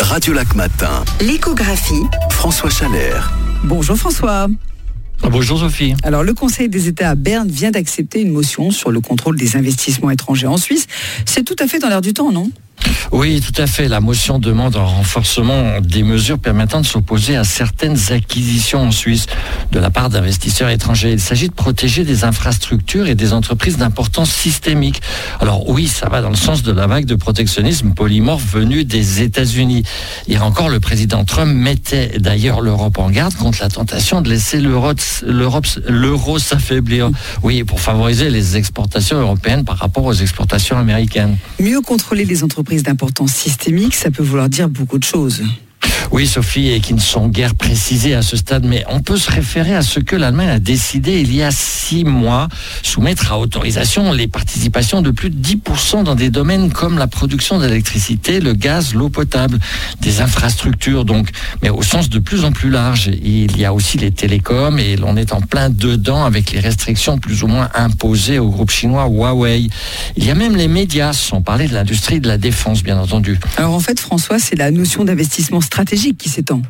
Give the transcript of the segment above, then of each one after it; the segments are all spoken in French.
Radio Lac Matin. L'échographie. François Chalère. Bonjour François. Bonjour Sophie. Alors le Conseil des États à Berne vient d'accepter une motion sur le contrôle des investissements étrangers en Suisse. C'est tout à fait dans l'air du temps, non? Oui, tout à fait. La motion demande un renforcement des mesures permettant de s'opposer à certaines acquisitions en Suisse de la part d'investisseurs étrangers. Il s'agit de protéger des infrastructures et des entreprises d'importance systémique. Alors oui, ça va dans le sens de la vague de protectionnisme polymorphe venue des États-Unis. Hier encore, le président Trump mettait d'ailleurs l'Europe en garde contre la tentation de laisser l'euro s'affaiblir. Oui, pour favoriser les exportations européennes par rapport aux exportations américaines. Mieux contrôler les entreprises systémique, ça peut vouloir dire beaucoup de choses. Oui, Sophie, et qui ne sont guère précisées à ce stade, mais on peut se référer à ce que l'Allemagne a décidé il y a six mois, soumettre à autorisation les participations de plus de 10% dans des domaines comme la production d'électricité, le gaz, l'eau potable, des infrastructures, donc, mais au sens de plus en plus large. Il y a aussi les télécoms et l'on est en plein dedans avec les restrictions plus ou moins imposées au groupe chinois Huawei. Il y a même les médias, sans parler de l'industrie de la défense, bien entendu. Alors en fait, François, c'est la notion d'investissement stratégique qui s'étend.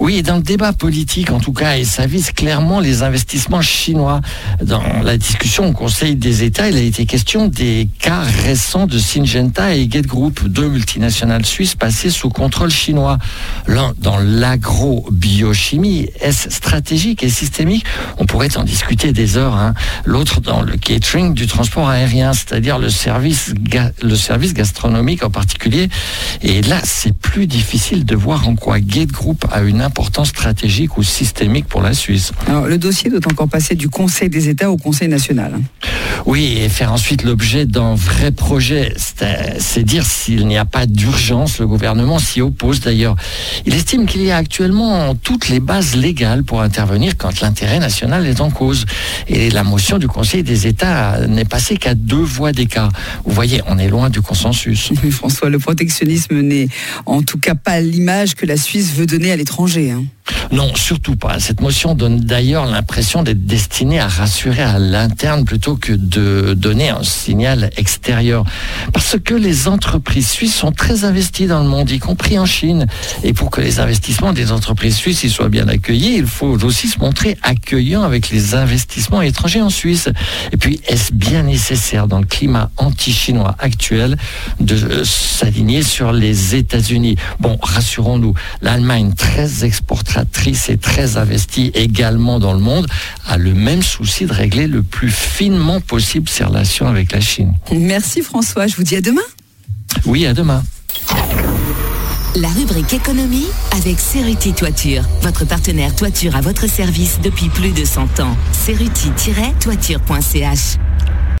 Oui, dans le débat politique en tout cas, et ça vise clairement les investissements chinois. Dans la discussion au Conseil des États, il a été question des cas récents de Syngenta et Gate Group, deux multinationales suisses passées sous contrôle chinois. L'un dans l'agro-biochimie, est-ce stratégique et systémique? On pourrait en discuter des heures. Hein. L'autre dans le catering du transport aérien, c'est-à-dire le service, le service gastronomique en particulier. Et là, c'est plus difficile de voir en quoi Gate Group a une importance stratégique ou systémique pour la Suisse. Alors, le dossier doit encore passer du Conseil des États au Conseil national. Oui, et faire ensuite l'objet d'un vrai projet. C'est dire s'il n'y a pas d'urgence, le gouvernement s'y oppose d'ailleurs. Il estime qu'il y a actuellement toutes les bases légales pour intervenir quand l'intérêt national est en cause. Et la motion du Conseil des États n'est passée qu'à deux voix d'écart. Vous voyez, on est loin du consensus. François, le protectionnisme n'est en tout cas pas l'image que la Suisse veut donner à l'étranger. Hein. Non, surtout pas. Cette motion donne d'ailleurs l'impression d'être destinée à rassurer à l'interne plutôt que de donner un signal extérieur. Parce que les entreprises suisses sont très investies dans le monde, y compris en Chine. Et pour que les investissements des entreprises suisses y soient bien accueillis, il faut aussi se montrer accueillant avec les investissements étrangers en Suisse. Et puis, est-ce bien nécessaire dans le climat anti-chinois actuel de s'aligner sur les États-Unis? Bon, rassurons-nous, l'Allemagne très exportatrice et très investie également dans le monde, a le même souci de régler le plus finement possible ses relations avec la Chine. Merci François, je vous dis à demain. Oui, à demain. La rubrique économie avec Ceruti Toiture, votre partenaire toiture à votre service depuis plus de 100 ans. Ceruti-toiture.ch